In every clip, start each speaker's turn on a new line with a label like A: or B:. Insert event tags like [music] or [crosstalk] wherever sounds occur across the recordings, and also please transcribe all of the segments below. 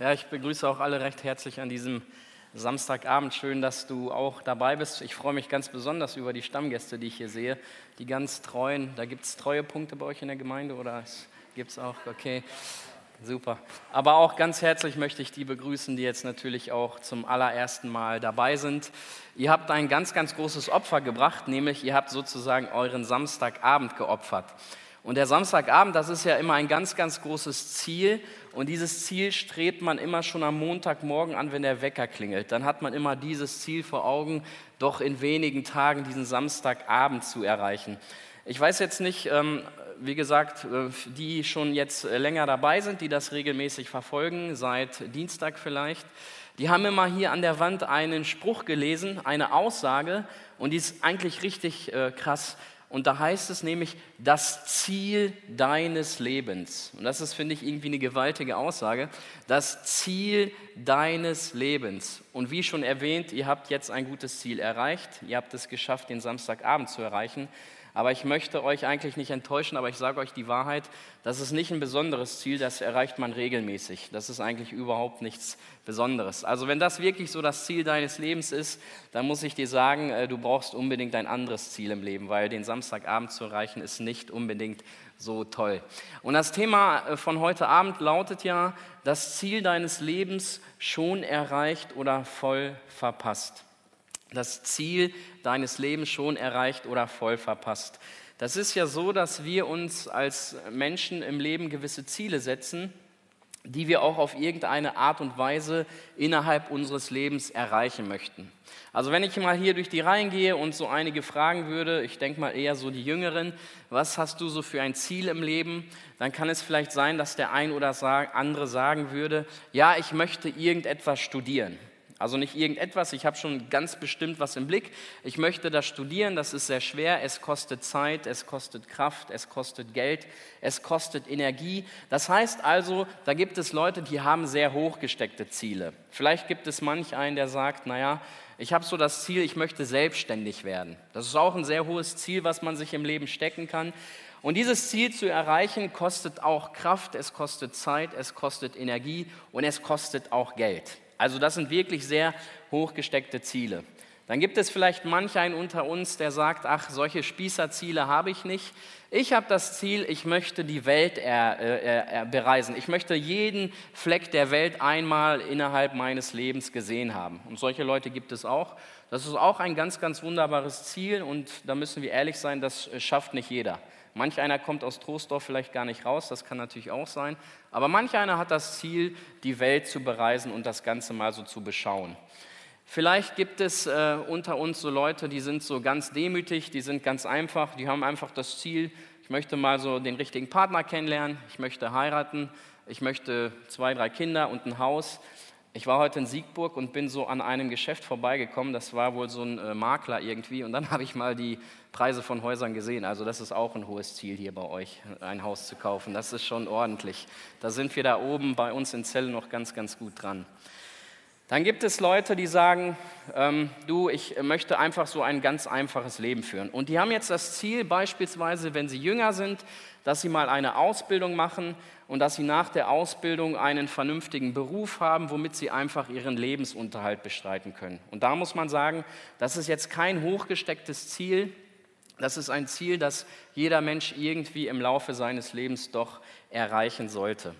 A: Ja, ich begrüße auch alle recht herzlich an diesem Samstagabend. Schön, dass du auch dabei bist. Ich freue mich ganz besonders über die Stammgäste, die ich hier sehe, die ganz treuen. Da gibt es treue Punkte bei euch in der Gemeinde oder gibt es auch? Okay, super. Aber auch ganz herzlich möchte ich die begrüßen, die jetzt natürlich auch zum allerersten Mal dabei sind. Ihr habt ein ganz, ganz großes Opfer gebracht, nämlich ihr habt sozusagen euren Samstagabend geopfert. Und der Samstagabend, das ist ja immer ein ganz, ganz großes Ziel. Und dieses Ziel strebt man immer schon am Montagmorgen an, wenn der Wecker klingelt. Dann hat man immer dieses Ziel vor Augen, doch in wenigen Tagen diesen Samstagabend zu erreichen. Ich weiß jetzt nicht, ähm, wie gesagt, äh, die schon jetzt länger dabei sind, die das regelmäßig verfolgen, seit Dienstag vielleicht, die haben immer hier an der Wand einen Spruch gelesen, eine Aussage, und die ist eigentlich richtig äh, krass. Und da heißt es nämlich, das Ziel deines Lebens. Und das ist, finde ich, irgendwie eine gewaltige Aussage. Das Ziel deines Lebens. Und wie schon erwähnt, ihr habt jetzt ein gutes Ziel erreicht. Ihr habt es geschafft, den Samstagabend zu erreichen. Aber ich möchte euch eigentlich nicht enttäuschen, aber ich sage euch die Wahrheit, das ist nicht ein besonderes Ziel, das erreicht man regelmäßig. Das ist eigentlich überhaupt nichts Besonderes. Also wenn das wirklich so das Ziel deines Lebens ist, dann muss ich dir sagen, äh, du brauchst unbedingt ein anderes Ziel im Leben, weil den Samstagabend zu erreichen ist nicht unbedingt so toll. Und das Thema äh, von heute Abend lautet ja, das Ziel deines Lebens schon erreicht oder voll verpasst das Ziel deines Lebens schon erreicht oder voll verpasst. Das ist ja so, dass wir uns als Menschen im Leben gewisse Ziele setzen, die wir auch auf irgendeine Art und Weise innerhalb unseres Lebens erreichen möchten. Also wenn ich mal hier durch die Reihen gehe und so einige fragen würde, ich denke mal eher so die Jüngeren, was hast du so für ein Ziel im Leben, dann kann es vielleicht sein, dass der ein oder andere sagen würde, ja, ich möchte irgendetwas studieren. Also nicht irgendetwas, ich habe schon ganz bestimmt was im Blick. Ich möchte das studieren, das ist sehr schwer, es kostet Zeit, es kostet Kraft, es kostet Geld, es kostet Energie. Das heißt also, da gibt es Leute, die haben sehr hochgesteckte Ziele. Vielleicht gibt es manch einen, der sagt, naja, ich habe so das Ziel, ich möchte selbstständig werden. Das ist auch ein sehr hohes Ziel, was man sich im Leben stecken kann. Und dieses Ziel zu erreichen, kostet auch Kraft, es kostet Zeit, es kostet Energie und es kostet auch Geld. Also das sind wirklich sehr hochgesteckte Ziele. Dann gibt es vielleicht manch einen unter uns, der sagt, ach, solche Spießerziele habe ich nicht. Ich habe das Ziel, ich möchte die Welt er, er, er, bereisen. Ich möchte jeden Fleck der Welt einmal innerhalb meines Lebens gesehen haben. Und solche Leute gibt es auch. Das ist auch ein ganz, ganz wunderbares Ziel und da müssen wir ehrlich sein, das schafft nicht jeder. Manch einer kommt aus Troisdorf vielleicht gar nicht raus, das kann natürlich auch sein. Aber manch einer hat das Ziel, die Welt zu bereisen und das Ganze mal so zu beschauen. Vielleicht gibt es äh, unter uns so Leute, die sind so ganz demütig, die sind ganz einfach, die haben einfach das Ziel, ich möchte mal so den richtigen Partner kennenlernen, ich möchte heiraten, ich möchte zwei, drei Kinder und ein Haus. Ich war heute in Siegburg und bin so an einem Geschäft vorbeigekommen. Das war wohl so ein äh, Makler irgendwie. Und dann [laughs] habe ich mal die Preise von Häusern gesehen. Also das ist auch ein hohes Ziel hier bei euch, ein Haus zu kaufen. Das ist schon ordentlich. Da sind wir da oben bei uns in Zelle noch ganz, ganz gut dran. Dann gibt es Leute, die sagen, ähm, du, ich möchte einfach so ein ganz einfaches Leben führen. Und die haben jetzt das Ziel, beispielsweise, wenn sie jünger sind, dass sie mal eine Ausbildung machen und dass sie nach der Ausbildung einen vernünftigen Beruf haben, womit sie einfach ihren Lebensunterhalt bestreiten können. Und da muss man sagen, das ist jetzt kein hochgestecktes Ziel, das ist ein Ziel, das jeder Mensch irgendwie im Laufe seines Lebens doch erreichen sollte.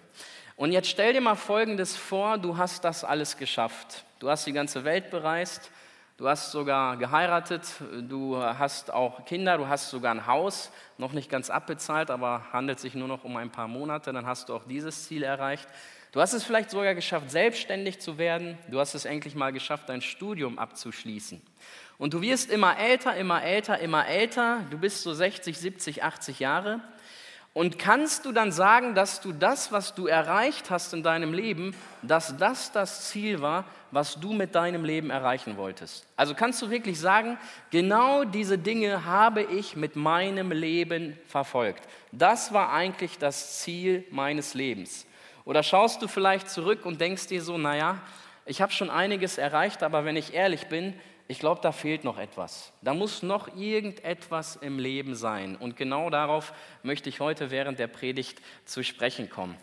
A: Und jetzt stell dir mal Folgendes vor, du hast das alles geschafft. Du hast die ganze Welt bereist, du hast sogar geheiratet, du hast auch Kinder, du hast sogar ein Haus, noch nicht ganz abbezahlt, aber handelt sich nur noch um ein paar Monate, dann hast du auch dieses Ziel erreicht. Du hast es vielleicht sogar geschafft, selbstständig zu werden. Du hast es endlich mal geschafft, dein Studium abzuschließen. Und du wirst immer älter, immer älter, immer älter. Du bist so 60, 70, 80 Jahre. Und kannst du dann sagen, dass du das, was du erreicht hast in deinem Leben, dass das das Ziel war, was du mit deinem Leben erreichen wolltest? Also kannst du wirklich sagen, genau diese Dinge habe ich mit meinem Leben verfolgt. Das war eigentlich das Ziel meines Lebens. Oder schaust du vielleicht zurück und denkst dir so, naja, ich habe schon einiges erreicht, aber wenn ich ehrlich bin, ich glaube, da fehlt noch etwas. Da muss noch irgendetwas im Leben sein. Und genau darauf möchte ich heute während der Predigt zu sprechen kommen.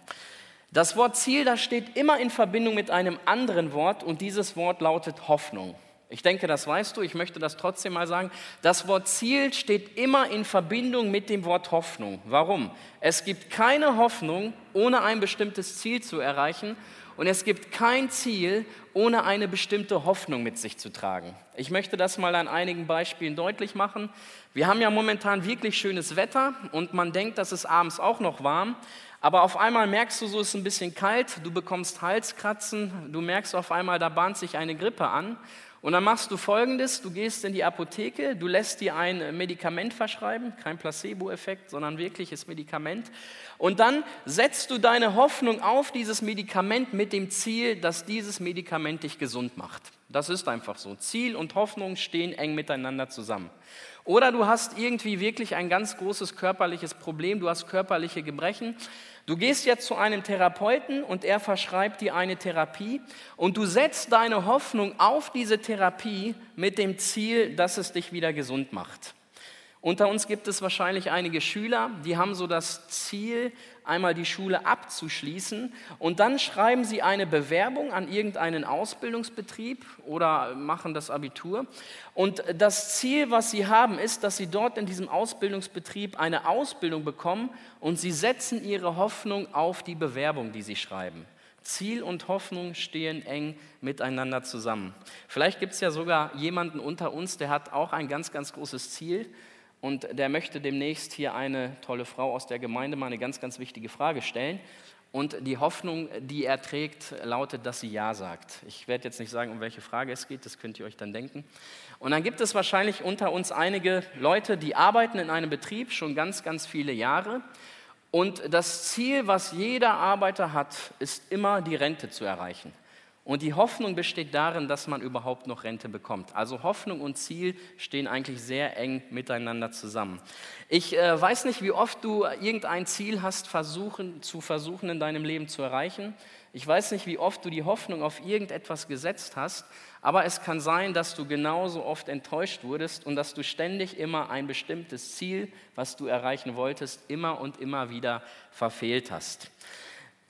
A: Das Wort Ziel, das steht immer in Verbindung mit einem anderen Wort und dieses Wort lautet Hoffnung. Ich denke, das weißt du, ich möchte das trotzdem mal sagen. Das Wort Ziel steht immer in Verbindung mit dem Wort Hoffnung. Warum? Es gibt keine Hoffnung, ohne ein bestimmtes Ziel zu erreichen und es gibt kein Ziel, ohne eine bestimmte Hoffnung mit sich zu tragen. Ich möchte das mal an einigen Beispielen deutlich machen. Wir haben ja momentan wirklich schönes Wetter und man denkt, dass es abends auch noch warm. Aber auf einmal merkst du, so ist es ein bisschen kalt, du bekommst Halskratzen, du merkst auf einmal, da bahnt sich eine Grippe an. Und dann machst du folgendes: Du gehst in die Apotheke, du lässt dir ein Medikament verschreiben, kein Placebo-Effekt, sondern wirkliches Medikament. Und dann setzt du deine Hoffnung auf dieses Medikament mit dem Ziel, dass dieses Medikament dich gesund macht. Das ist einfach so. Ziel und Hoffnung stehen eng miteinander zusammen. Oder du hast irgendwie wirklich ein ganz großes körperliches Problem, du hast körperliche Gebrechen. Du gehst jetzt zu einem Therapeuten und er verschreibt dir eine Therapie und du setzt deine Hoffnung auf diese Therapie mit dem Ziel, dass es dich wieder gesund macht. Unter uns gibt es wahrscheinlich einige Schüler, die haben so das Ziel, einmal die Schule abzuschließen und dann schreiben sie eine Bewerbung an irgendeinen Ausbildungsbetrieb oder machen das Abitur. Und das Ziel, was sie haben, ist, dass sie dort in diesem Ausbildungsbetrieb eine Ausbildung bekommen und sie setzen ihre Hoffnung auf die Bewerbung, die sie schreiben. Ziel und Hoffnung stehen eng miteinander zusammen. Vielleicht gibt es ja sogar jemanden unter uns, der hat auch ein ganz, ganz großes Ziel und der möchte demnächst hier eine tolle Frau aus der Gemeinde mal eine ganz, ganz wichtige Frage stellen. Und die Hoffnung, die er trägt, lautet, dass sie Ja sagt. Ich werde jetzt nicht sagen, um welche Frage es geht, das könnt ihr euch dann denken. Und dann gibt es wahrscheinlich unter uns einige Leute, die arbeiten in einem Betrieb schon ganz, ganz viele Jahre. Und das Ziel, was jeder Arbeiter hat, ist immer die Rente zu erreichen. Und die Hoffnung besteht darin, dass man überhaupt noch Rente bekommt. Also Hoffnung und Ziel stehen eigentlich sehr eng miteinander zusammen. Ich äh, weiß nicht, wie oft du irgendein Ziel hast, versuchen, zu versuchen in deinem Leben zu erreichen. Ich weiß nicht, wie oft du die Hoffnung auf irgendetwas gesetzt hast, aber es kann sein, dass du genauso oft enttäuscht wurdest und dass du ständig immer ein bestimmtes Ziel, was du erreichen wolltest, immer und immer wieder verfehlt hast.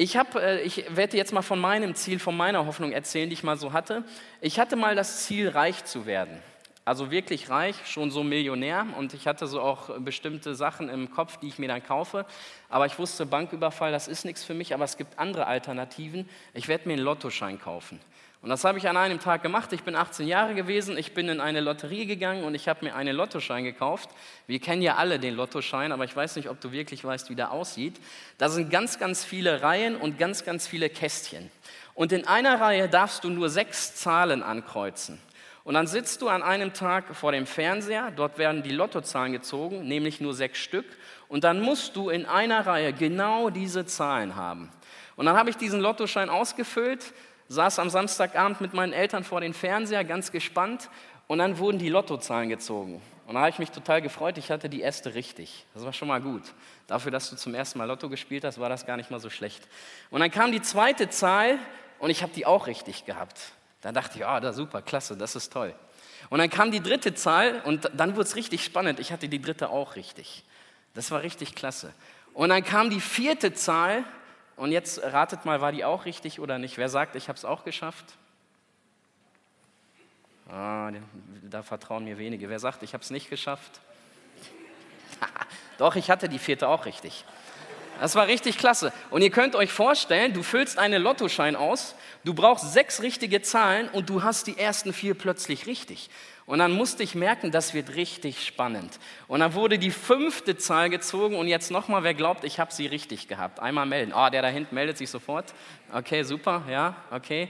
A: Ich, hab, äh, ich werde jetzt mal von meinem Ziel, von meiner Hoffnung erzählen, die ich mal so hatte. Ich hatte mal das Ziel, reich zu werden. Also wirklich reich, schon so Millionär. Und ich hatte so auch bestimmte Sachen im Kopf, die ich mir dann kaufe. Aber ich wusste, Banküberfall, das ist nichts für mich. Aber es gibt andere Alternativen. Ich werde mir einen Lottoschein kaufen. Und das habe ich an einem Tag gemacht. Ich bin 18 Jahre gewesen, ich bin in eine Lotterie gegangen und ich habe mir einen Lottoschein gekauft. Wir kennen ja alle den Lottoschein, aber ich weiß nicht, ob du wirklich weißt, wie der aussieht. Da sind ganz, ganz viele Reihen und ganz, ganz viele Kästchen. Und in einer Reihe darfst du nur sechs Zahlen ankreuzen. Und dann sitzt du an einem Tag vor dem Fernseher, dort werden die Lottozahlen gezogen, nämlich nur sechs Stück. Und dann musst du in einer Reihe genau diese Zahlen haben. Und dann habe ich diesen Lottoschein ausgefüllt, saß am Samstagabend mit meinen Eltern vor dem Fernseher, ganz gespannt, und dann wurden die Lottozahlen gezogen. Und da habe ich mich total gefreut, ich hatte die erste richtig. Das war schon mal gut. Dafür, dass du zum ersten Mal Lotto gespielt hast, war das gar nicht mal so schlecht. Und dann kam die zweite Zahl und ich habe die auch richtig gehabt. Da dachte ich, ah, da super, klasse, das ist toll. Und dann kam die dritte Zahl und dann wurde es richtig spannend. Ich hatte die dritte auch richtig. Das war richtig klasse. Und dann kam die vierte Zahl und jetzt ratet mal, war die auch richtig oder nicht? Wer sagt, ich habe es auch geschafft? Ah, da vertrauen mir wenige. Wer sagt, ich habe es nicht geschafft? [laughs] Doch, ich hatte die vierte auch richtig. Das war richtig klasse. Und ihr könnt euch vorstellen, du füllst einen Lottoschein aus, du brauchst sechs richtige Zahlen und du hast die ersten vier plötzlich richtig. Und dann musste ich merken, das wird richtig spannend. Und dann wurde die fünfte Zahl gezogen und jetzt nochmal, wer glaubt, ich habe sie richtig gehabt. Einmal melden. Oh, der da hinten meldet sich sofort. Okay, super, ja, okay.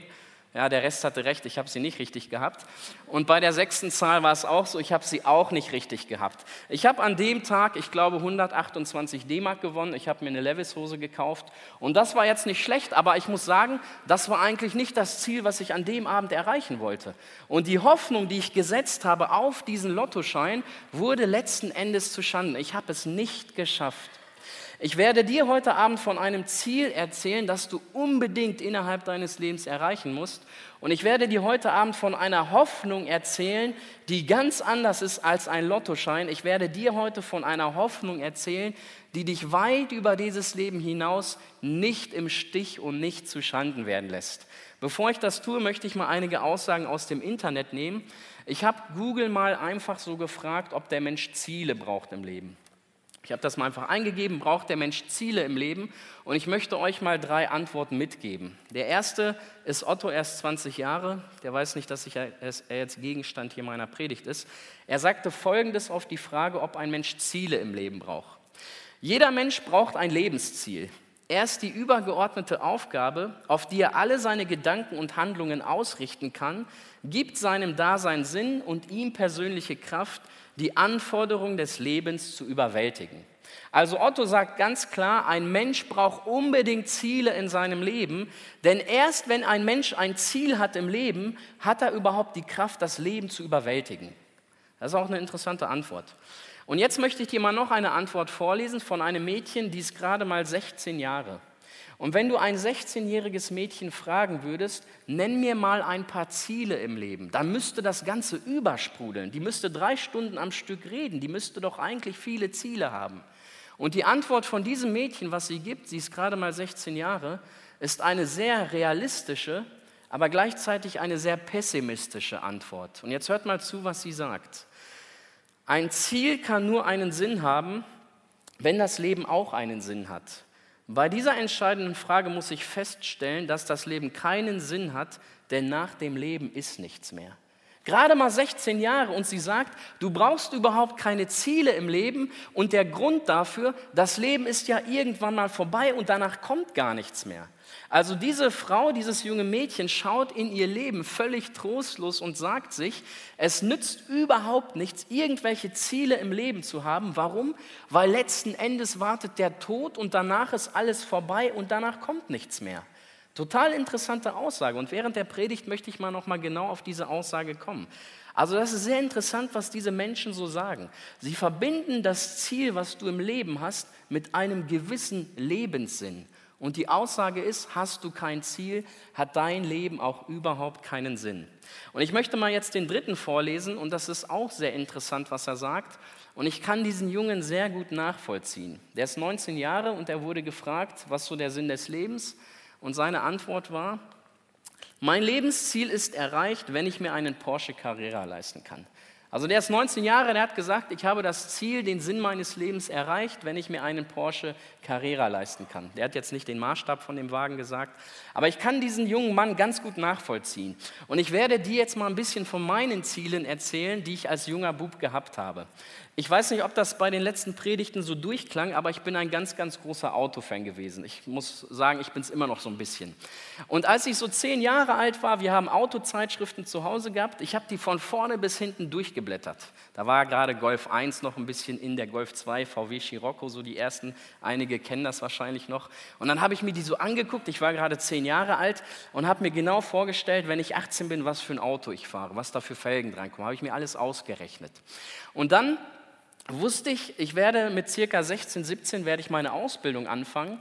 A: Ja, der Rest hatte recht, ich habe sie nicht richtig gehabt. Und bei der sechsten Zahl war es auch so, ich habe sie auch nicht richtig gehabt. Ich habe an dem Tag, ich glaube, 128 D-Mark gewonnen. Ich habe mir eine Levis-Hose gekauft. Und das war jetzt nicht schlecht, aber ich muss sagen, das war eigentlich nicht das Ziel, was ich an dem Abend erreichen wollte. Und die Hoffnung, die ich gesetzt habe auf diesen Lottoschein, wurde letzten Endes zu Schanden. Ich habe es nicht geschafft, Ich werde dir heute Abend von einem Ziel erzählen, das du unbedingt innerhalb deines Lebens erreichen musst. Und ich werde dir heute Abend von einer Hoffnung erzählen, die ganz anders ist als ein Lottoschein. Ich werde dir heute von einer Hoffnung erzählen, die dich weit über dieses Leben hinaus nicht im Stich und nicht zu Schanden werden lässt. Bevor ich das tue, möchte ich mal einige Aussagen aus dem Internet nehmen. Ich habe Google mal einfach so gefragt, ob der Mensch Ziele braucht im Leben. Ich habe das mal einfach eingegeben, braucht der Mensch Ziele im Leben? Und ich möchte euch mal drei Antworten mitgeben. Der erste ist Otto, erst 20 Jahre. Der weiß nicht, dass er jetzt Gegenstand hier meiner Predigt ist. Er sagte Folgendes auf die Frage, ob ein Mensch Ziele im Leben braucht. Jeder Mensch braucht ein Lebensziel. Er ist die übergeordnete Aufgabe, auf die er alle seine Gedanken und Handlungen ausrichten kann, gibt seinem Dasein Sinn und ihm persönliche Kraft, die Anforderungen des Lebens zu überwältigen. Also Otto sagt ganz klar, ein Mensch braucht unbedingt Ziele in seinem Leben, denn erst wenn ein Mensch ein Ziel hat im Leben, hat er überhaupt die Kraft, das Leben zu überwältigen. Das ist auch eine interessante Antwort. Und jetzt möchte ich dir mal noch eine Antwort vorlesen von einem Mädchen, die ist gerade mal 16 Jahre. Und wenn du ein 16-jähriges Mädchen fragen würdest, nenn mir mal ein paar Ziele im Leben, dann müsste das Ganze übersprudeln. Die müsste drei Stunden am Stück reden. Die müsste doch eigentlich viele Ziele haben. Und die Antwort von diesem Mädchen, was sie gibt, sie ist gerade mal 16 Jahre, ist eine sehr realistische, aber gleichzeitig eine sehr pessimistische Antwort. Und jetzt hört mal zu, was sie sagt. Ein Ziel kann nur einen Sinn haben, wenn das Leben auch einen Sinn hat. Bei dieser entscheidenden Frage muss ich feststellen, dass das Leben keinen Sinn hat, denn nach dem Leben ist nichts mehr. Gerade mal 16 Jahre und sie sagt, du brauchst überhaupt keine Ziele im Leben und der Grund dafür, das Leben ist ja irgendwann mal vorbei und danach kommt gar nichts mehr. Also diese Frau, dieses junge Mädchen schaut in ihr Leben völlig trostlos und sagt sich, es nützt überhaupt nichts, irgendwelche Ziele im Leben zu haben. Warum? Weil letzten Endes wartet der Tod und danach ist alles vorbei und danach kommt nichts mehr. Total interessante Aussage. Und während der Predigt möchte ich mal noch mal genau auf diese Aussage kommen. Also das ist sehr interessant, was diese Menschen so sagen. Sie verbinden das Ziel, was du im Leben hast, mit einem gewissen Lebenssinn. Und die Aussage ist, hast du kein Ziel, hat dein Leben auch überhaupt keinen Sinn. Und ich möchte mal jetzt den dritten vorlesen und das ist auch sehr interessant, was er sagt. Und ich kann diesen Jungen sehr gut nachvollziehen. Der ist 19 Jahre und er wurde gefragt, was so der Sinn des Lebens. Und seine Antwort war, mein Lebensziel ist erreicht, wenn ich mir einen Porsche Carrera leisten kann. Also der ist 19 Jahre, der hat gesagt, ich habe das Ziel, den Sinn meines Lebens erreicht, wenn ich mir einen Porsche Carrera leisten kann. Der hat jetzt nicht den Maßstab von dem Wagen gesagt, aber ich kann diesen jungen Mann ganz gut nachvollziehen. Und ich werde dir jetzt mal ein bisschen von meinen Zielen erzählen, die ich als junger Bub gehabt habe. Ich weiß nicht, ob das bei den letzten Predigten so durchklang, aber ich bin ein ganz, ganz großer Autofan gewesen. Ich muss sagen, ich bin es immer noch so ein bisschen. Und als ich so zehn Jahre alt war, wir haben Autozeitschriften zu Hause gehabt, ich habe die von vorne bis hinten durchgeblättert. Da war gerade Golf 1 noch ein bisschen in, der Golf 2, VW Scirocco, so die ersten. Einige kennen das wahrscheinlich noch. Und dann habe ich mir die so angeguckt, ich war gerade zehn Jahre alt und habe mir genau vorgestellt, wenn ich 18 bin, was für ein Auto ich fahre, was da für Felgen drankommen. Habe ich mir alles ausgerechnet. Und dann wusste ich, ich werde mit circa 16, 17 werde ich meine Ausbildung anfangen.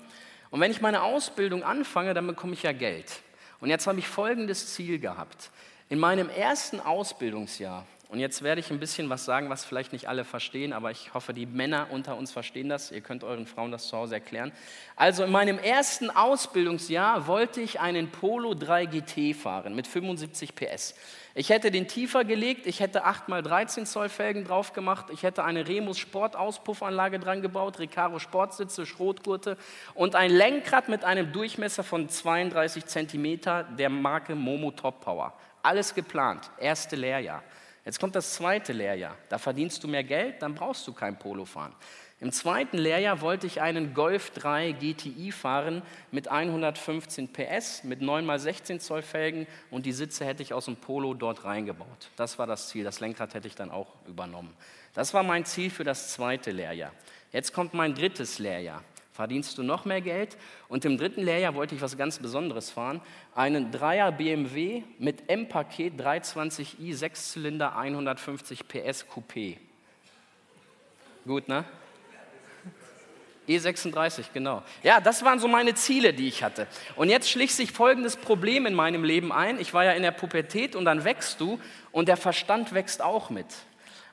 A: Und wenn ich meine Ausbildung anfange, dann bekomme ich ja Geld. Und jetzt habe ich folgendes Ziel gehabt. In meinem ersten Ausbildungsjahr, und jetzt werde ich ein bisschen was sagen, was vielleicht nicht alle verstehen, aber ich hoffe, die Männer unter uns verstehen das. Ihr könnt euren Frauen das zu Hause erklären. Also in meinem ersten Ausbildungsjahr wollte ich einen Polo 3 GT fahren mit 75 PS. Ich hätte den tiefer gelegt, ich hätte 8x13 Zoll Felgen drauf gemacht, ich hätte eine Remus Sportauspuffanlage dran gebaut, Recaro Sportsitze, Schrotgurte und ein Lenkrad mit einem Durchmesser von 32 cm der Marke Momo Top Power. Alles geplant, erste Lehrjahr. Jetzt kommt das zweite Lehrjahr. Da verdienst du mehr Geld, dann brauchst du kein Polo fahren. Im zweiten Lehrjahr wollte ich einen Golf 3 GTI fahren mit 115 PS, mit 9x16 Zoll Felgen und die Sitze hätte ich aus dem Polo dort reingebaut. Das war das Ziel. Das Lenkrad hätte ich dann auch übernommen. Das war mein Ziel für das zweite Lehrjahr. Jetzt kommt mein drittes Lehrjahr. Verdienst du noch mehr Geld? Und im dritten Lehrjahr wollte ich was ganz Besonderes fahren. Einen 3er BMW mit M-Paket 320i, 6-Zylinder, 150 PS Coupé. Gut, ne? E36, genau. Ja, das waren so meine Ziele, die ich hatte. Und jetzt schlich sich folgendes Problem in meinem Leben ein. Ich war ja in der Pubertät und dann wächst du und der Verstand wächst auch mit.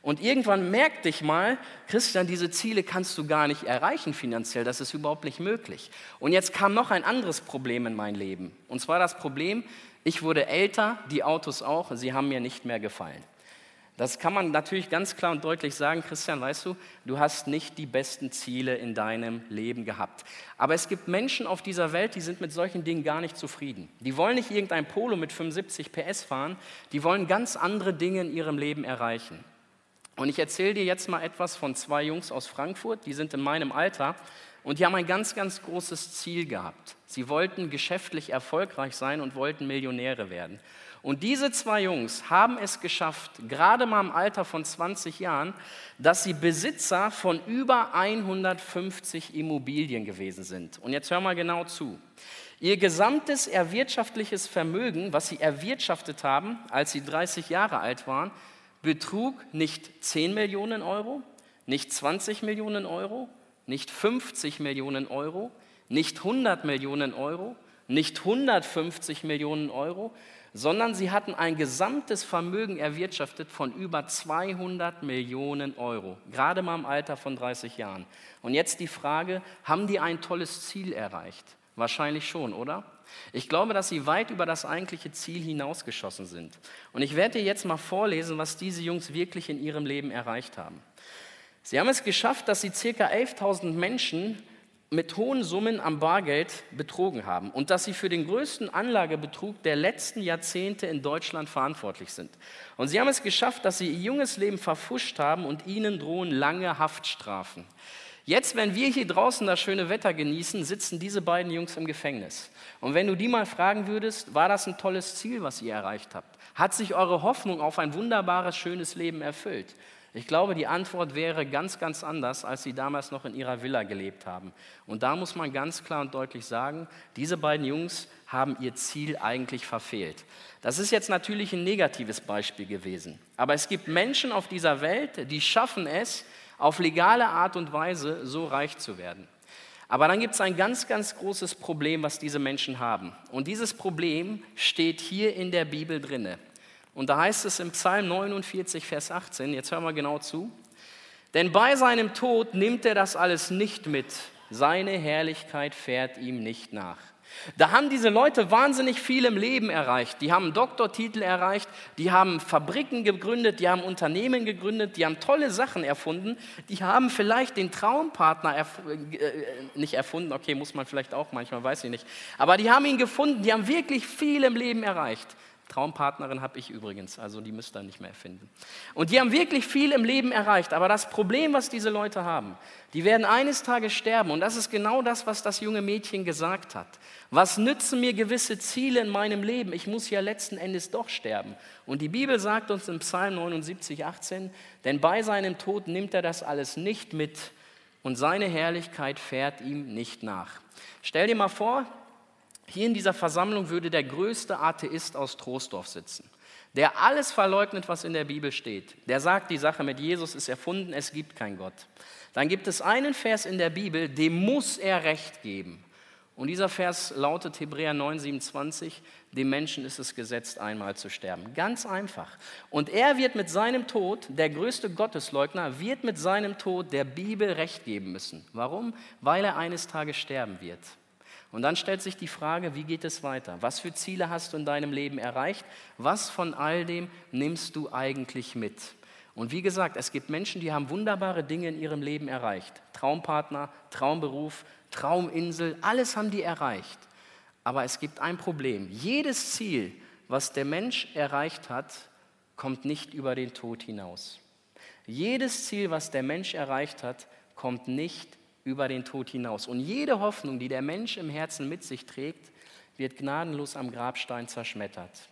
A: Und irgendwann merkte ich mal, Christian, diese Ziele kannst du gar nicht erreichen finanziell, das ist überhaupt nicht möglich. Und jetzt kam noch ein anderes Problem in mein Leben. Und zwar das Problem, ich wurde älter, die Autos auch, sie haben mir nicht mehr gefallen. Das kann man natürlich ganz klar und deutlich sagen, Christian, weißt du, du hast nicht die besten Ziele in deinem Leben gehabt. Aber es gibt Menschen auf dieser Welt, die sind mit solchen Dingen gar nicht zufrieden. Die wollen nicht irgendein Polo mit 75 PS fahren, die wollen ganz andere Dinge in ihrem Leben erreichen. Und ich erzähle dir jetzt mal etwas von zwei Jungs aus Frankfurt, die sind in meinem Alter und die haben ein ganz, ganz großes Ziel gehabt. Sie wollten geschäftlich erfolgreich sein und wollten Millionäre werden. Und diese zwei Jungs haben es geschafft, gerade mal im Alter von 20 Jahren, dass sie Besitzer von über 150 Immobilien gewesen sind. Und jetzt hör mal genau zu. Ihr gesamtes erwirtschaftliches Vermögen, was sie erwirtschaftet haben, als sie 30 Jahre alt waren, betrug nicht 10 Millionen Euro, nicht 20 Millionen Euro, nicht 50 Millionen Euro, nicht 100 Millionen Euro, nicht 150 Millionen Euro, sondern sie hatten ein gesamtes Vermögen erwirtschaftet von über 200 Millionen Euro, gerade mal im Alter von 30 Jahren. Und jetzt die Frage, haben die ein tolles Ziel erreicht? Wahrscheinlich schon, oder? Ich glaube, dass sie weit über das eigentliche Ziel hinausgeschossen sind. Und ich werde dir jetzt mal vorlesen, was diese Jungs wirklich in ihrem Leben erreicht haben. Sie haben es geschafft, dass sie ca. 11.000 Menschen mit hohen Summen am Bargeld betrogen haben und dass sie für den größten Anlagebetrug der letzten Jahrzehnte in Deutschland verantwortlich sind. Und sie haben es geschafft, dass sie ihr junges Leben verfuscht haben und ihnen drohen lange Haftstrafen. Jetzt, wenn wir hier draußen das schöne Wetter genießen, sitzen diese beiden Jungs im Gefängnis. Und wenn du die mal fragen würdest, war das ein tolles Ziel, was ihr erreicht habt? Hat sich eure Hoffnung auf ein wunderbares, schönes Leben erfüllt? Ich glaube, die Antwort wäre ganz, ganz anders, als sie damals noch in ihrer Villa gelebt haben. Und da muss man ganz klar und deutlich sagen, diese beiden Jungs haben ihr Ziel eigentlich verfehlt. Das ist jetzt natürlich ein negatives Beispiel gewesen. Aber es gibt Menschen auf dieser Welt, die schaffen es, auf legale Art und Weise so reich zu werden. Aber dann gibt es ein ganz, ganz großes Problem, was diese Menschen haben. Und dieses Problem steht hier in der Bibel drinne. Und da heißt es im Psalm 49, Vers 18, jetzt hören wir genau zu, denn bei seinem Tod nimmt er das alles nicht mit, seine Herrlichkeit fährt ihm nicht nach. Da haben diese Leute wahnsinnig viel im Leben erreicht. Die haben Doktortitel erreicht, die haben Fabriken gegründet, die haben Unternehmen gegründet, die haben tolle Sachen erfunden, die haben vielleicht den Traumpartner erf äh, äh nicht erfunden, okay, muss man vielleicht auch manchmal, weiß ich nicht, aber die haben ihn gefunden, die haben wirklich viel im Leben erreicht. Traumpartnerin habe ich übrigens, also die müsst ihr nicht mehr finden. Und die haben wirklich viel im Leben erreicht, aber das Problem, was diese Leute haben, die werden eines Tages sterben und das ist genau das, was das junge Mädchen gesagt hat. Was nützen mir gewisse Ziele in meinem Leben? Ich muss ja letzten Endes doch sterben. Und die Bibel sagt uns im Psalm 79, 18, denn bei seinem Tod nimmt er das alles nicht mit und seine Herrlichkeit fährt ihm nicht nach. Stell dir mal vor, hier in dieser Versammlung würde der größte Atheist aus Troisdorf sitzen, der alles verleugnet, was in der Bibel steht. Der sagt, die Sache mit Jesus ist erfunden, es gibt keinen Gott. Dann gibt es einen Vers in der Bibel, dem muss er Recht geben. Und dieser Vers lautet Hebräer 9, 27, dem Menschen ist es gesetzt, einmal zu sterben. Ganz einfach. Und er wird mit seinem Tod, der größte Gottesleugner, wird mit seinem Tod der Bibel Recht geben müssen. Warum? Weil er eines Tages sterben wird. Und dann stellt sich die Frage, wie geht es weiter? Was für Ziele hast du in deinem Leben erreicht? Was von all dem nimmst du eigentlich mit? Und wie gesagt, es gibt Menschen, die haben wunderbare Dinge in ihrem Leben erreicht. Traumpartner, Traumberuf, Trauminsel, alles haben die erreicht. Aber es gibt ein Problem. Jedes Ziel, was der Mensch erreicht hat, kommt nicht über den Tod hinaus. Jedes Ziel, was der Mensch erreicht hat, kommt nicht über den Tod hinaus. Und jede Hoffnung, die der Mensch im Herzen mit sich trägt, wird gnadenlos am Grabstein zerschmettert.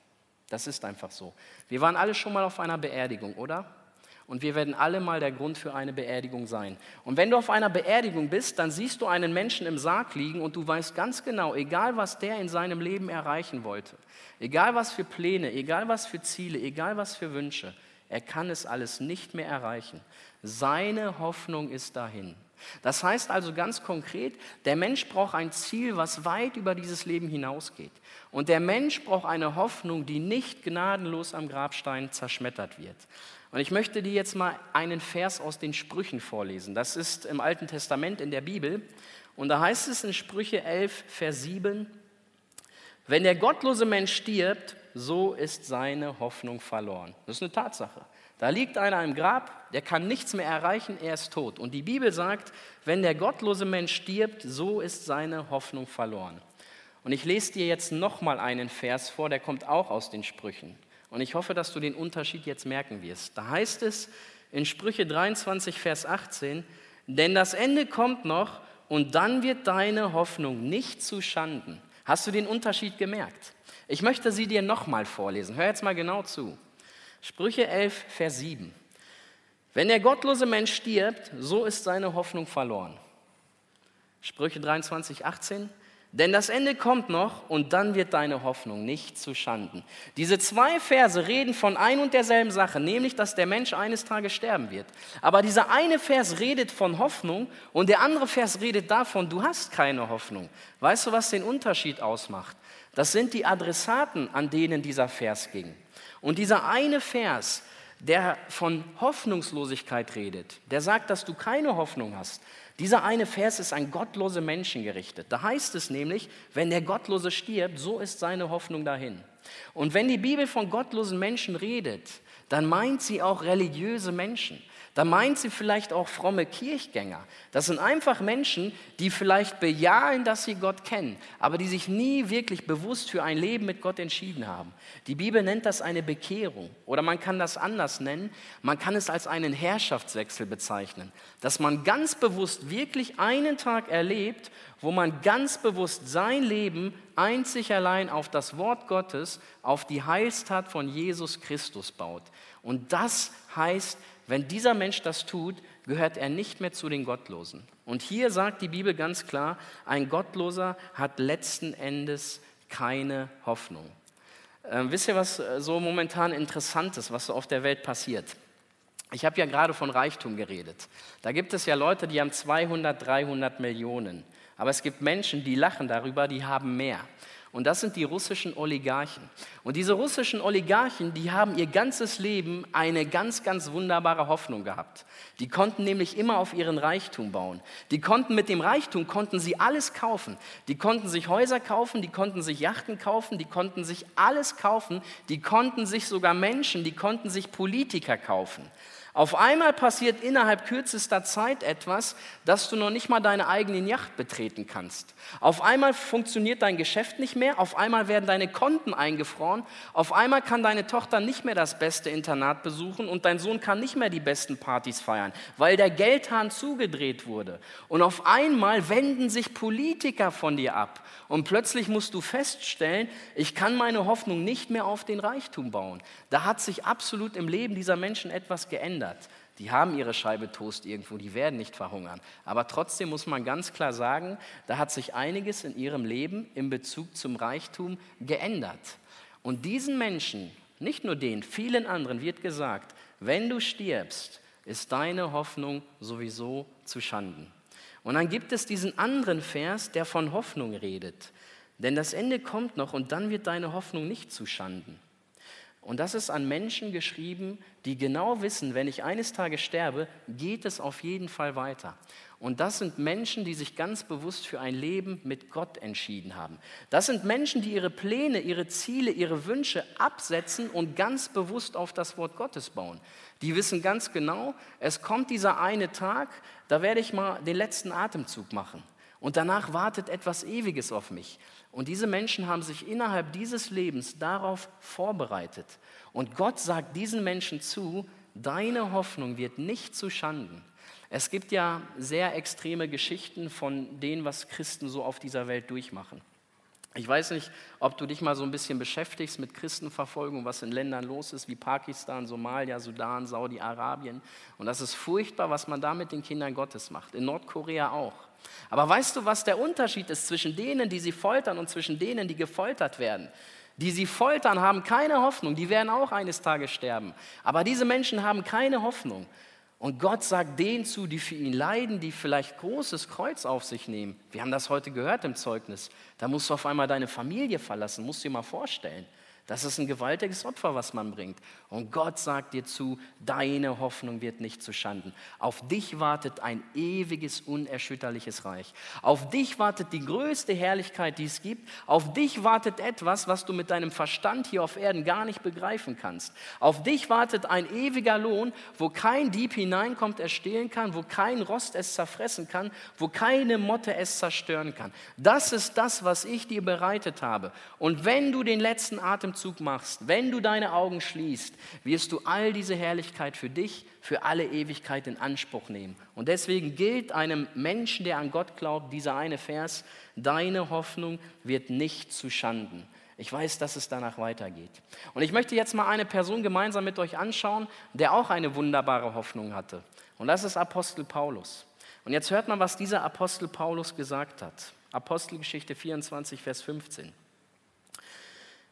A: Das ist einfach so. Wir waren alle schon mal auf einer Beerdigung, oder? Und wir werden alle mal der Grund für eine Beerdigung sein. Und wenn du auf einer Beerdigung bist, dann siehst du einen Menschen im Sarg liegen und du weißt ganz genau, egal was der in seinem Leben erreichen wollte, egal was für Pläne, egal was für Ziele, egal was für Wünsche, er kann es alles nicht mehr erreichen. Seine Hoffnung ist dahin. Das heißt also ganz konkret, der Mensch braucht ein Ziel, was weit über dieses Leben hinausgeht. Und der Mensch braucht eine Hoffnung, die nicht gnadenlos am Grabstein zerschmettert wird. Und ich möchte dir jetzt mal einen Vers aus den Sprüchen vorlesen. Das ist im Alten Testament in der Bibel. Und da heißt es in Sprüche 11, Vers 7, wenn der gottlose Mensch stirbt, so ist seine Hoffnung verloren. Das ist eine Tatsache. Da liegt einer im Grab, der kann nichts mehr erreichen, er ist tot. Und die Bibel sagt, wenn der gottlose Mensch stirbt, so ist seine Hoffnung verloren. Und ich lese dir jetzt nochmal einen Vers vor, der kommt auch aus den Sprüchen. Und ich hoffe, dass du den Unterschied jetzt merken wirst. Da heißt es in Sprüche 23, Vers 18, denn das Ende kommt noch und dann wird deine Hoffnung nicht zu Schanden. Hast du den Unterschied gemerkt? Ich möchte sie dir nochmal vorlesen. Hör jetzt mal genau zu. Sprüche 11, Vers 7. Wenn der gottlose Mensch stirbt, so ist seine Hoffnung verloren. Sprüche 23, 18. Denn das Ende kommt noch und dann wird deine Hoffnung nicht zu Schanden. Diese zwei Verse reden von ein und derselben Sache, nämlich, dass der Mensch eines Tages sterben wird. Aber dieser eine Vers redet von Hoffnung und der andere Vers redet davon, du hast keine Hoffnung. Weißt du, was den Unterschied ausmacht? Das sind die Adressaten, an denen dieser Vers ging. Und dieser eine Vers, der von Hoffnungslosigkeit redet, der sagt, dass du keine Hoffnung hast. Dieser eine Vers ist an gottlose Menschen gerichtet. Da heißt es nämlich, wenn der Gottlose stirbt, so ist seine Hoffnung dahin. Und wenn die Bibel von gottlosen Menschen redet, dann meint sie auch religiöse Menschen. Da meint sie vielleicht auch fromme Kirchgänger. Das sind einfach Menschen, die vielleicht bejahen, dass sie Gott kennen, aber die sich nie wirklich bewusst für ein Leben mit Gott entschieden haben. Die Bibel nennt das eine Bekehrung oder man kann das anders nennen. Man kann es als einen Herrschaftswechsel bezeichnen, dass man ganz bewusst wirklich einen Tag erlebt, wo man ganz bewusst sein Leben einzig allein auf das Wort Gottes, auf die Heilstat von Jesus Christus baut. Und das heißt, wenn dieser Mensch das tut, gehört er nicht mehr zu den Gottlosen. Und hier sagt die Bibel ganz klar, ein Gottloser hat letzten Endes keine Hoffnung. Ähm, wisst ihr, was äh, so momentan interessant ist, was so auf der Welt passiert? Ich habe ja gerade von Reichtum geredet. Da gibt es ja Leute, die haben 200, 300 Millionen. Aber es gibt Menschen, die lachen darüber, die haben mehr. Und das sind die russischen Oligarchen. Und diese russischen Oligarchen, die haben ihr ganzes Leben eine ganz, ganz wunderbare Hoffnung gehabt. Die konnten nämlich immer auf ihren Reichtum bauen. Die konnten mit dem Reichtum, konnten sie alles kaufen. Die konnten sich Häuser kaufen, die konnten sich Yachten kaufen, die konnten sich alles kaufen. Die konnten sich sogar Menschen, die konnten sich Politiker kaufen. Auf einmal passiert innerhalb kürzester Zeit etwas, dass du noch nicht mal deine eigene Yacht betreten kannst. Auf einmal funktioniert dein Geschäft nicht mehr, auf einmal werden deine Konten eingefroren, auf einmal kann deine Tochter nicht mehr das beste Internat besuchen und dein Sohn kann nicht mehr die besten Partys feiern, weil der Geldhahn zugedreht wurde. Und auf einmal wenden sich Politiker von dir ab und plötzlich musst du feststellen, ich kann meine Hoffnung nicht mehr auf den Reichtum bauen. Da hat sich absolut im Leben dieser Menschen etwas geändert verändert. Die haben ihre Scheibe Toast irgendwo, die werden nicht verhungern. Aber trotzdem muss man ganz klar sagen, da hat sich einiges in ihrem Leben in Bezug zum Reichtum geändert. Und diesen Menschen, nicht nur den, vielen anderen wird gesagt, wenn du stirbst, ist deine Hoffnung sowieso zu Schanden. Und dann gibt es diesen anderen Vers, der von Hoffnung redet. Denn das Ende kommt noch und dann wird deine Hoffnung nicht zu Schanden. Und das ist an Menschen geschrieben, die genau wissen, wenn ich eines Tages sterbe, geht es auf jeden Fall weiter. Und das sind Menschen, die sich ganz bewusst für ein Leben mit Gott entschieden haben. Das sind Menschen, die ihre Pläne, ihre Ziele, ihre Wünsche absetzen und ganz bewusst auf das Wort Gottes bauen. Die wissen ganz genau, es kommt dieser eine Tag, da werde ich mal den letzten Atemzug machen. Und danach wartet etwas Ewiges auf mich. Und diese Menschen haben sich innerhalb dieses Lebens darauf vorbereitet. Und Gott sagt diesen Menschen zu, deine Hoffnung wird nicht zu Schanden. Es gibt ja sehr extreme Geschichten von denen, was Christen so auf dieser Welt durchmachen. Ich weiß nicht, ob du dich mal so ein bisschen beschäftigst mit Christenverfolgung, was in Ländern los ist, wie Pakistan, Somalia, Sudan, Saudi-Arabien. Und das ist furchtbar, was man da mit den Kindern Gottes macht. In Nordkorea auch. Aber weißt du, was der Unterschied ist zwischen denen, die sie foltern und zwischen denen, die gefoltert werden? Die sie foltern, haben keine Hoffnung. Die werden auch eines Tages sterben. Aber diese Menschen haben keine Hoffnung. Und Gott sagt denen zu, die für ihn leiden, die vielleicht großes Kreuz auf sich nehmen. Wir haben das heute gehört im Zeugnis. Da musst du auf einmal deine Familie verlassen, musst du dir mal vorstellen. Das ist ein gewaltiges Opfer, was man bringt. Und Gott sagt dir zu, deine Hoffnung wird nicht zu Schanden. Auf dich wartet ein ewiges, unerschütterliches Reich. Auf dich wartet die größte Herrlichkeit, die es gibt. Auf dich wartet etwas, was du mit deinem Verstand hier auf Erden gar nicht begreifen kannst. Auf dich wartet ein ewiger Lohn, wo kein Dieb hineinkommt, er stehlen kann, wo kein Rost es zerfressen kann, wo keine Motte es zerstören kann. Das ist das, was ich dir bereitet habe. Und wenn du den letzten Atem Atemzug machst, wenn du deine Augen schließt, wirst du all diese Herrlichkeit für dich, für alle Ewigkeit in Anspruch nehmen. Und deswegen gilt einem Menschen, der an Gott glaubt, dieser eine Vers, deine Hoffnung wird nicht zu Schanden. Ich weiß, dass es danach weitergeht. Und ich möchte jetzt mal eine Person gemeinsam mit euch anschauen, der auch eine wunderbare Hoffnung hatte. Und das ist Apostel Paulus. Und jetzt hört mal, was dieser Apostel Paulus gesagt hat. Apostelgeschichte 24, Vers 15.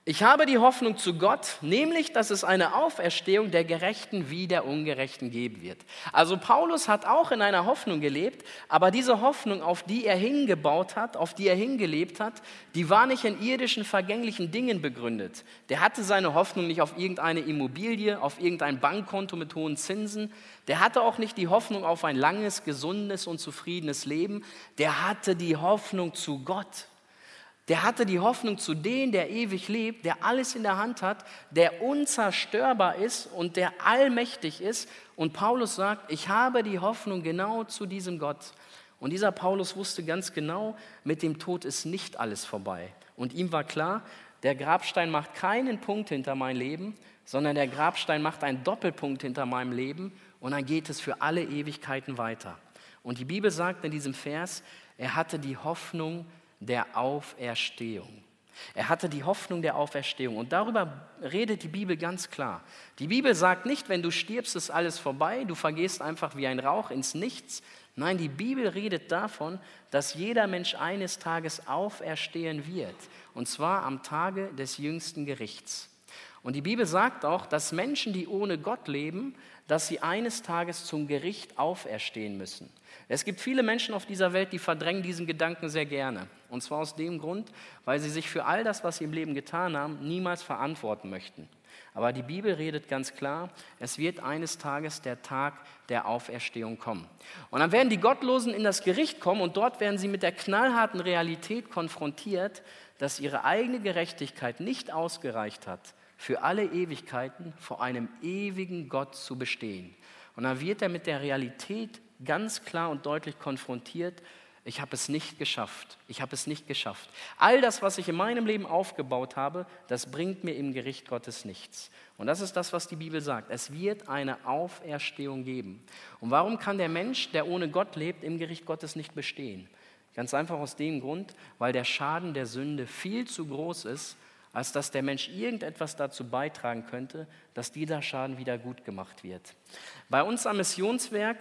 A: Ich habe die Hoffnung zu Gott, nämlich, dass es eine Auferstehung der Gerechten wie der Ungerechten geben wird. Also Paulus hat auch in einer Hoffnung gelebt, aber diese Hoffnung, auf die er hingebaut hat, auf die er hingelebt hat, die war nicht in irdischen, vergänglichen Dingen begründet. Der hatte seine Hoffnung nicht auf irgendeine Immobilie, auf irgendein Bankkonto mit hohen Zinsen. Der hatte auch nicht die Hoffnung auf ein langes, gesundes und zufriedenes Leben. Der hatte die Hoffnung zu Gott. Der hatte die Hoffnung zu dem, der ewig lebt, der alles in der Hand hat, der unzerstörbar ist und der allmächtig ist. Und Paulus sagt, ich habe die Hoffnung genau zu diesem Gott. Und dieser Paulus wusste ganz genau, mit dem Tod ist nicht alles vorbei. Und ihm war klar, der Grabstein macht keinen Punkt hinter mein Leben, sondern der Grabstein macht einen Doppelpunkt hinter meinem Leben und dann geht es für alle Ewigkeiten weiter. Und die Bibel sagt in diesem Vers, er hatte die Hoffnung der Auferstehung. Er hatte die Hoffnung der Auferstehung. Und darüber redet die Bibel ganz klar. Die Bibel sagt nicht, wenn du stirbst, ist alles vorbei, du vergehst einfach wie ein Rauch ins Nichts. Nein, die Bibel redet davon, dass jeder Mensch eines Tages auferstehen wird. Und zwar am Tage des jüngsten Gerichts. Und die Bibel sagt auch, dass Menschen, die ohne Gott leben, dass sie eines Tages zum Gericht auferstehen müssen. Es gibt viele Menschen auf dieser Welt, die verdrängen diesen Gedanken sehr gerne. Und zwar aus dem Grund, weil sie sich für all das, was sie im Leben getan haben, niemals verantworten möchten. Aber die Bibel redet ganz klar, es wird eines Tages der Tag der Auferstehung kommen. Und dann werden die Gottlosen in das Gericht kommen und dort werden sie mit der knallharten Realität konfrontiert, dass ihre eigene Gerechtigkeit nicht ausgereicht hat, für alle Ewigkeiten vor einem ewigen Gott zu bestehen. Und dann wird er mit der Realität ganz klar und deutlich konfrontiert, ich habe es nicht geschafft. Ich habe es nicht geschafft. All das, was ich in meinem Leben aufgebaut habe, das bringt mir im Gericht Gottes nichts. Und das ist das, was die Bibel sagt. Es wird eine Auferstehung geben. Und warum kann der Mensch, der ohne Gott lebt, im Gericht Gottes nicht bestehen? Ganz einfach aus dem Grund, weil der Schaden der Sünde viel zu groß ist, als dass der Mensch irgendetwas dazu beitragen könnte, dass dieser Schaden wieder gut gemacht wird. Bei uns am Missionswerk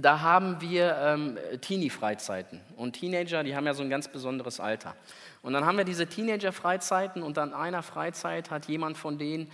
A: da haben wir ähm, Teenie-Freizeiten. Und Teenager, die haben ja so ein ganz besonderes Alter. Und dann haben wir diese Teenager-Freizeiten und an einer Freizeit hat jemand von denen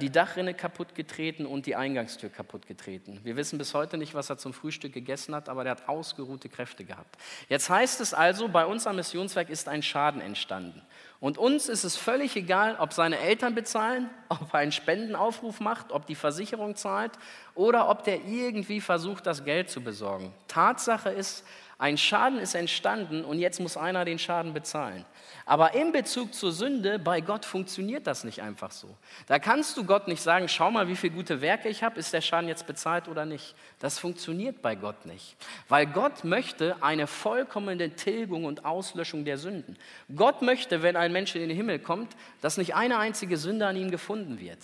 A: die Dachrinne kaputt getreten und die Eingangstür kaputt getreten. Wir wissen bis heute nicht, was er zum Frühstück gegessen hat, aber der hat ausgeruhte Kräfte gehabt. Jetzt heißt es also, bei uns am Missionswerk ist ein Schaden entstanden. Und uns ist es völlig egal, ob seine Eltern bezahlen, [laughs] ob er einen Spendenaufruf macht, ob die Versicherung zahlt oder ob der irgendwie versucht, das Geld zu besorgen. Tatsache ist, ein Schaden ist entstanden und jetzt muss einer den Schaden bezahlen. Aber in Bezug zur Sünde, bei Gott funktioniert das nicht einfach so. Da kannst du Gott nicht sagen, schau mal, wie viele gute Werke ich habe, ist der Schaden jetzt bezahlt oder nicht. Das funktioniert bei Gott nicht. Weil Gott möchte eine vollkommene Tilgung und Auslöschung der Sünden. Gott möchte, wenn ein Mensch in den Himmel kommt, dass nicht eine einzige Sünde an ihm gefunden wird.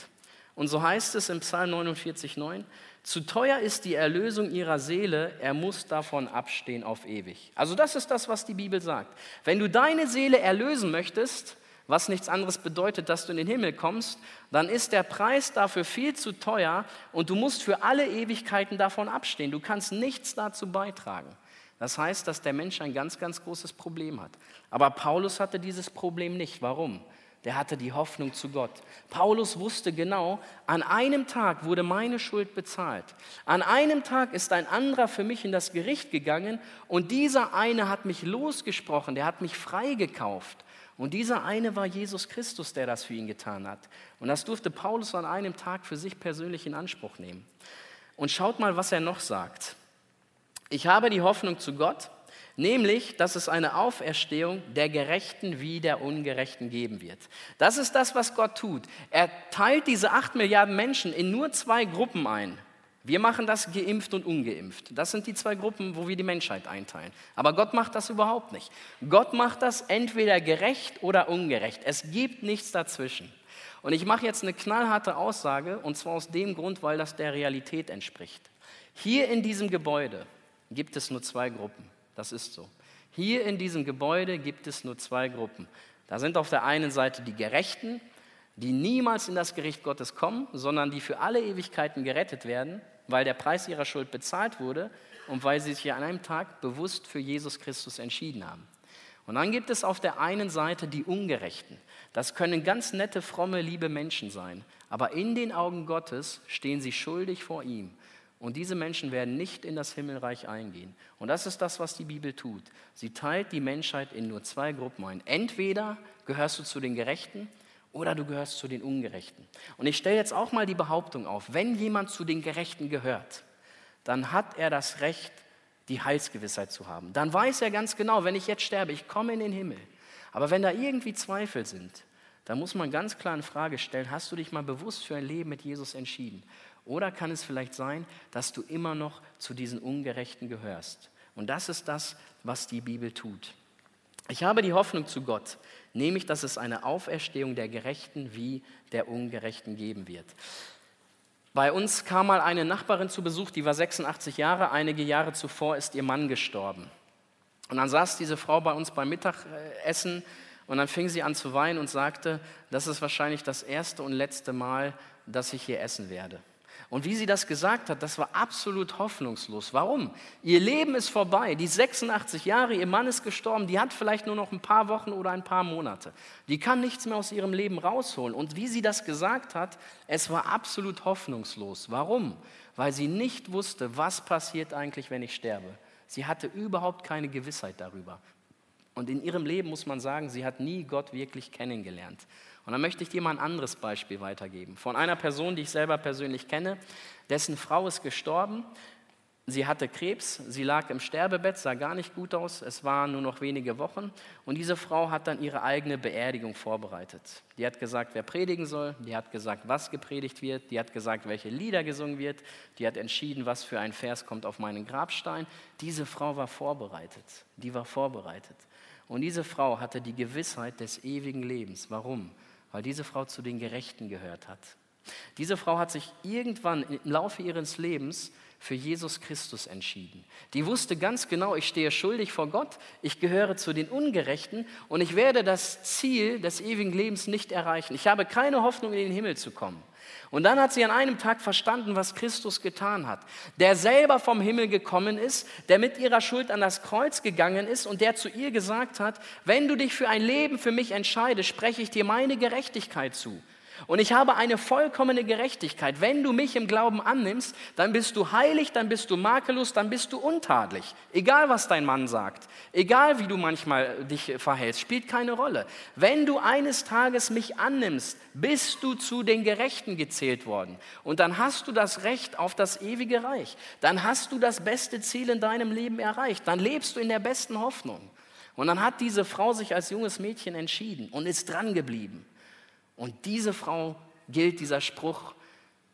A: Und so heißt es im Psalm 49,9, zu teuer ist die Erlösung ihrer Seele, er muss davon abstehen auf ewig. Also das ist das, was die Bibel sagt. Wenn du deine Seele erlösen möchtest, was nichts anderes bedeutet, dass du in den Himmel kommst, dann ist der Preis dafür viel zu teuer und du musst für alle Ewigkeiten davon abstehen. Du kannst nichts dazu beitragen. Das heißt, dass der Mensch ein ganz, ganz großes Problem hat. Aber Paulus hatte dieses Problem nicht. Warum? Der hatte die Hoffnung zu Gott. Paulus wusste genau, an einem Tag wurde meine Schuld bezahlt. An einem Tag ist ein anderer für mich in das Gericht gegangen und dieser eine hat mich losgesprochen, der hat mich freigekauft. Und dieser eine war Jesus Christus, der das für ihn getan hat. Und das durfte Paulus an einem Tag für sich persönlich in Anspruch nehmen. Und schaut mal, was er noch sagt. Ich habe die Hoffnung zu Gott, nämlich, dass es eine Auferstehung der Gerechten wie der Ungerechten geben wird. Das ist das, was Gott tut. Er teilt diese acht Milliarden Menschen in nur zwei Gruppen ein. Wir machen das geimpft und ungeimpft. Das sind die zwei Gruppen, wo wir die Menschheit einteilen. Aber Gott macht das überhaupt nicht. Gott macht das entweder gerecht oder ungerecht. Es gibt nichts dazwischen. Und ich mache jetzt eine knallharte Aussage, und zwar aus dem Grund, weil das der Realität entspricht. Hier in diesem Gebäude gibt es nur zwei Gruppen. Das ist so. Hier in diesem Gebäude gibt es nur zwei Gruppen. Da sind auf der einen Seite die Gerechten, die niemals in das Gericht Gottes kommen, sondern die für alle Ewigkeiten gerettet werden, weil der Preis ihrer Schuld bezahlt wurde und weil sie sich an einem Tag bewusst für Jesus Christus entschieden haben. Und dann gibt es auf der einen Seite die Ungerechten. Das können ganz nette, fromme, liebe Menschen sein, aber in den Augen Gottes stehen sie schuldig vor ihm und diese Menschen werden nicht in das Himmelreich eingehen. Und das ist das, was die Bibel tut. Sie teilt die Menschheit in nur zwei Gruppen ein. Entweder gehörst du zu den Gerechten oder du gehörst zu den Ungerechten. Und ich stelle jetzt auch mal die Behauptung auf, wenn jemand zu den Gerechten gehört, dann hat er das Recht, die Heilsgewissheit zu haben. Dann weiß er ganz genau, wenn ich jetzt sterbe, ich komme in den Himmel. Aber wenn da irgendwie Zweifel sind, dann muss man ganz klar in Frage stellen, hast du dich mal bewusst für ein Leben mit Jesus entschieden? Oder kann es vielleicht sein, dass du immer noch zu diesen Ungerechten gehörst? Und das ist das, was die Bibel tut. Ich habe die Hoffnung zu Gott, nämlich dass es eine Auferstehung der Gerechten wie der Ungerechten geben wird. Bei uns kam mal eine Nachbarin zu Besuch, die war 86 Jahre, einige Jahre zuvor ist ihr Mann gestorben. Und dann saß diese Frau bei uns beim Mittagessen und dann fing sie an zu weinen und sagte, das ist wahrscheinlich das erste und letzte Mal, dass ich hier essen werde. Und wie sie das gesagt hat, das war absolut hoffnungslos. Warum? Ihr Leben ist vorbei. Die 86 Jahre, ihr Mann ist gestorben, die hat vielleicht nur noch ein paar Wochen oder ein paar Monate. Die kann nichts mehr aus ihrem Leben rausholen. Und wie sie das gesagt hat, es war absolut hoffnungslos. Warum? Weil sie nicht wusste, was passiert eigentlich, wenn ich sterbe. Sie hatte überhaupt keine Gewissheit darüber. Und in ihrem Leben muss man sagen, sie hat nie Gott wirklich kennengelernt. Und dann möchte ich dir mal ein anderes Beispiel weitergeben. Von einer Person, die ich selber persönlich kenne, dessen Frau ist gestorben. Sie hatte Krebs, sie lag im Sterbebett, sah gar nicht gut aus, es waren nur noch wenige Wochen und diese Frau hat dann ihre eigene Beerdigung vorbereitet. Die hat gesagt, wer predigen soll, die hat gesagt, was gepredigt wird, die hat gesagt, welche Lieder gesungen wird, die hat entschieden, was für ein Vers kommt auf meinen Grabstein. Diese Frau war vorbereitet, die war vorbereitet. Und diese Frau hatte die Gewissheit des ewigen Lebens. Warum? Weil diese Frau zu den Gerechten gehört hat. Diese Frau hat sich irgendwann im Laufe ihres Lebens für Jesus Christus entschieden. Die wusste ganz genau, ich stehe schuldig vor Gott, ich gehöre zu den Ungerechten und ich werde das Ziel des ewigen Lebens nicht erreichen. Ich habe keine Hoffnung, in den Himmel zu kommen. Und dann hat sie an einem Tag verstanden, was Christus getan hat. Der selber vom Himmel gekommen ist, der mit ihrer Schuld an das Kreuz gegangen ist und der zu ihr gesagt hat, wenn du dich für ein Leben für mich entscheidest, spreche ich dir meine Gerechtigkeit zu. Und ich habe eine vollkommene Gerechtigkeit. Wenn du mich im Glauben annimmst, dann bist du heilig, dann bist du makellos, dann bist du untadelig. Egal, was dein Mann sagt, egal, wie du manchmal dich verhältst, spielt keine Rolle. Wenn du eines Tages mich annimmst, bist du zu den Gerechten gezählt worden. Und dann hast du das Recht auf das ewige Reich. Dann hast du das beste Ziel in deinem Leben erreicht. Dann lebst du in der besten Hoffnung. Und dann hat diese Frau sich als junges Mädchen entschieden und ist dran geblieben. Und diese Frau gilt dieser Spruch,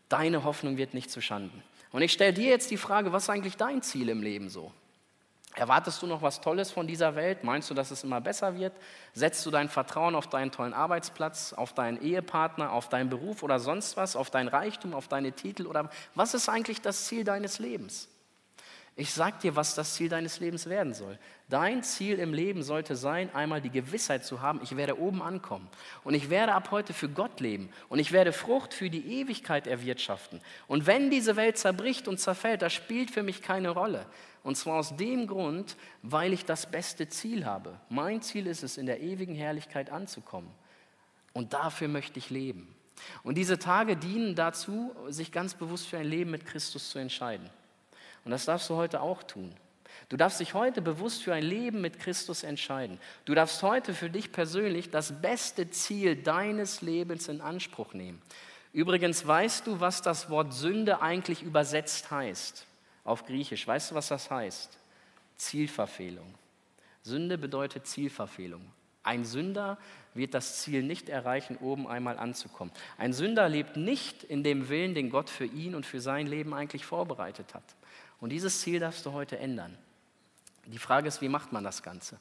A: deine Hoffnung wird nicht zu Schanden. Und ich stelle dir jetzt die Frage, was ist eigentlich dein Ziel im Leben so? Erwartest du noch was Tolles von dieser Welt? Meinst du, dass es immer besser wird? Setzt du dein Vertrauen auf deinen tollen Arbeitsplatz, auf deinen Ehepartner, auf deinen Beruf oder sonst was, auf dein Reichtum, auf deine Titel? Oder was ist eigentlich das Ziel deines Lebens? Ich sag dir, was das Ziel deines Lebens werden soll. Dein Ziel im Leben sollte sein, einmal die Gewissheit zu haben, ich werde oben ankommen. Und ich werde ab heute für Gott leben. Und ich werde Frucht für die Ewigkeit erwirtschaften. Und wenn diese Welt zerbricht und zerfällt, das spielt für mich keine Rolle. Und zwar aus dem Grund, weil ich das beste Ziel habe. Mein Ziel ist es, in der ewigen Herrlichkeit anzukommen. Und dafür möchte ich leben. Und diese Tage dienen dazu, sich ganz bewusst für ein Leben mit Christus zu entscheiden. Und das darfst du heute auch tun. Du darfst dich heute bewusst für ein Leben mit Christus entscheiden. Du darfst heute für dich persönlich das beste Ziel deines Lebens in Anspruch nehmen. Übrigens weißt du, was das Wort Sünde eigentlich übersetzt heißt auf Griechisch. Weißt du, was das heißt? Zielverfehlung. Sünde bedeutet Zielverfehlung. Ein Sünder wird das Ziel nicht erreichen, oben einmal anzukommen. Ein Sünder lebt nicht in dem Willen, den Gott für ihn und für sein Leben eigentlich vorbereitet hat. Und dieses Ziel darfst du heute ändern. Die Frage ist, wie macht man das Ganze?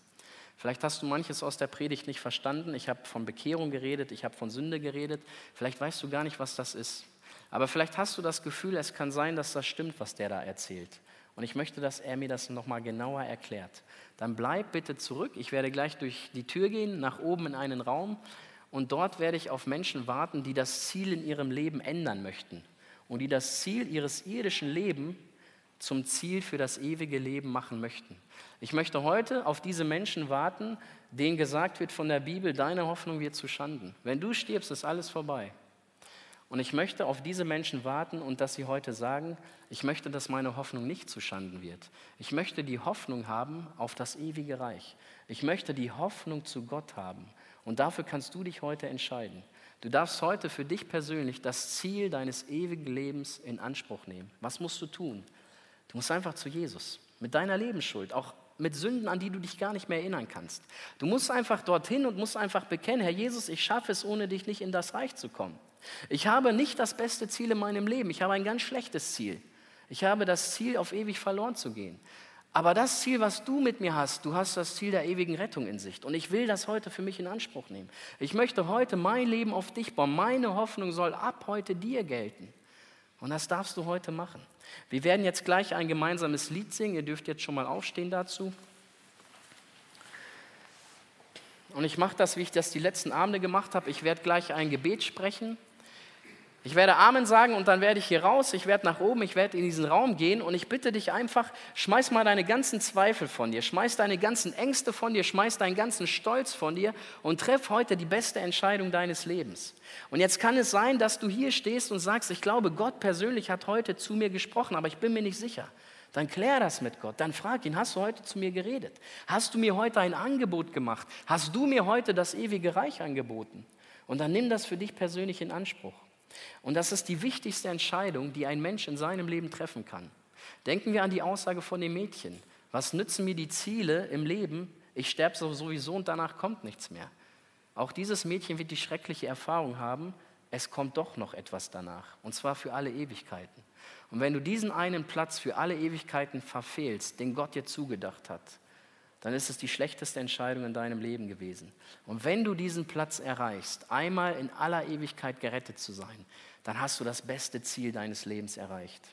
A: Vielleicht hast du manches aus der Predigt nicht verstanden. Ich habe von Bekehrung geredet, ich habe von Sünde geredet. Vielleicht weißt du gar nicht, was das ist. Aber vielleicht hast du das Gefühl, es kann sein, dass das stimmt, was der da erzählt. Und ich möchte, dass er mir das nochmal genauer erklärt. Dann bleib bitte zurück. Ich werde gleich durch die Tür gehen, nach oben in einen Raum. Und dort werde ich auf Menschen warten, die das Ziel in ihrem Leben ändern möchten. Und die das Ziel ihres irdischen Lebens zum Ziel für das ewige Leben machen möchten. Ich möchte heute auf diese Menschen warten, denen gesagt wird von der Bibel, deine Hoffnung wird zu Schanden. Wenn du stirbst, ist alles vorbei. Und ich möchte auf diese Menschen warten und dass sie heute sagen, ich möchte, dass meine Hoffnung nicht zu Schanden wird. Ich möchte die Hoffnung haben auf das ewige Reich. Ich möchte die Hoffnung zu Gott haben. Und dafür kannst du dich heute entscheiden. Du darfst heute für dich persönlich das Ziel deines ewigen Lebens in Anspruch nehmen. Was musst du tun? Du musst einfach zu Jesus mit deiner Lebensschuld, auch mit Sünden, an die du dich gar nicht mehr erinnern kannst. Du musst einfach dorthin und musst einfach bekennen, Herr Jesus, ich schaffe es, ohne dich nicht in das Reich zu kommen. Ich habe nicht das beste Ziel in meinem Leben, ich habe ein ganz schlechtes Ziel. Ich habe das Ziel, auf ewig verloren zu gehen. Aber das Ziel, was du mit mir hast, du hast das Ziel der ewigen Rettung in Sicht. Und ich will das heute für mich in Anspruch nehmen. Ich möchte heute mein Leben auf dich bauen. Meine Hoffnung soll ab heute dir gelten. Und das darfst du heute machen. Wir werden jetzt gleich ein gemeinsames Lied singen. Ihr dürft jetzt schon mal aufstehen dazu. Und ich mache das, wie ich das die letzten Abende gemacht habe. Ich werde gleich ein Gebet sprechen. Ich werde Amen sagen und dann werde ich hier raus, ich werde nach oben, ich werde in diesen Raum gehen und ich bitte dich einfach, schmeiß mal deine ganzen Zweifel von dir, schmeiß deine ganzen Ängste von dir, schmeiß deinen ganzen Stolz von dir und treff heute die beste Entscheidung deines Lebens. Und jetzt kann es sein, dass du hier stehst und sagst, ich glaube, Gott persönlich hat heute zu mir gesprochen, aber ich bin mir nicht sicher. Dann klär das mit Gott. Dann frag ihn, hast du heute zu mir geredet? Hast du mir heute ein Angebot gemacht? Hast du mir heute das ewige Reich angeboten? Und dann nimm das für dich persönlich in Anspruch. Und das ist die wichtigste Entscheidung, die ein Mensch in seinem Leben treffen kann. Denken wir an die Aussage von dem Mädchen. Was nützen mir die Ziele im Leben? Ich sterbe sowieso und danach kommt nichts mehr. Auch dieses Mädchen wird die schreckliche Erfahrung haben, es kommt doch noch etwas danach. Und zwar für alle Ewigkeiten. Und wenn du diesen einen Platz für alle Ewigkeiten verfehlst, den Gott dir zugedacht hat, dann ist es die schlechteste Entscheidung in deinem Leben gewesen. Und wenn du diesen Platz erreichst, einmal in aller Ewigkeit gerettet zu sein, dann hast du das beste Ziel deines Lebens erreicht.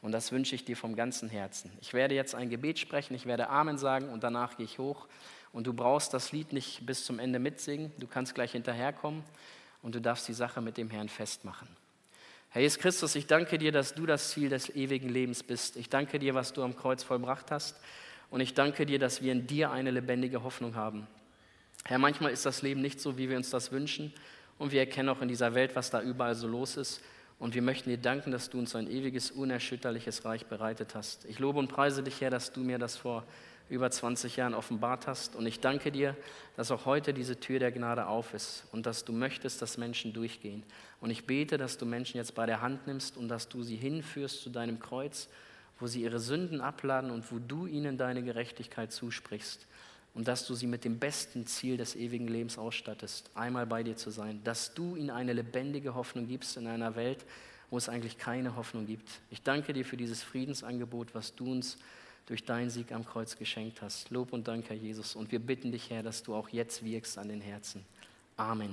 A: Und das wünsche ich dir vom ganzen Herzen. Ich werde jetzt ein Gebet sprechen, ich werde Amen sagen und danach gehe ich hoch. Und du brauchst das Lied nicht bis zum Ende mitsingen, du kannst gleich hinterherkommen und du darfst die Sache mit dem Herrn festmachen. Herr Jesus Christus, ich danke dir, dass du das Ziel des ewigen Lebens bist. Ich danke dir, was du am Kreuz vollbracht hast. Und ich danke dir, dass wir in dir eine lebendige Hoffnung haben. Herr, manchmal ist das Leben nicht so, wie wir uns das wünschen. Und wir erkennen auch in dieser Welt, was da überall so los ist. Und wir möchten dir danken, dass du uns ein ewiges, unerschütterliches Reich bereitet hast. Ich lobe und preise dich, Herr, dass du mir das vor über 20 Jahren offenbart hast. Und ich danke dir, dass auch heute diese Tür der Gnade auf ist und dass du möchtest, dass Menschen durchgehen. Und ich bete, dass du Menschen jetzt bei der Hand nimmst und dass du sie hinführst zu deinem Kreuz wo sie ihre Sünden abladen und wo du ihnen deine Gerechtigkeit zusprichst und dass du sie mit dem besten Ziel des ewigen Lebens ausstattest, einmal bei dir zu sein, dass du ihnen eine lebendige Hoffnung gibst in einer Welt, wo es eigentlich keine Hoffnung gibt. Ich danke dir für dieses Friedensangebot, was du uns durch deinen Sieg am Kreuz geschenkt hast. Lob und Dank, Herr Jesus. Und wir bitten dich, Herr, dass du auch jetzt wirkst an den Herzen. Amen.